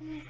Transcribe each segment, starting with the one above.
God.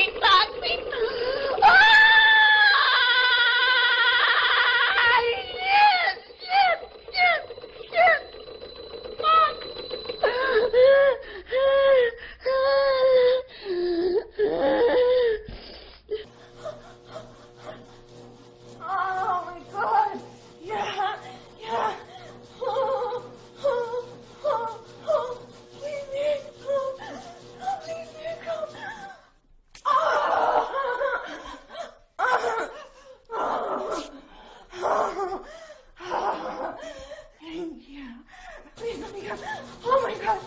Oh Please let me go. Oh my god.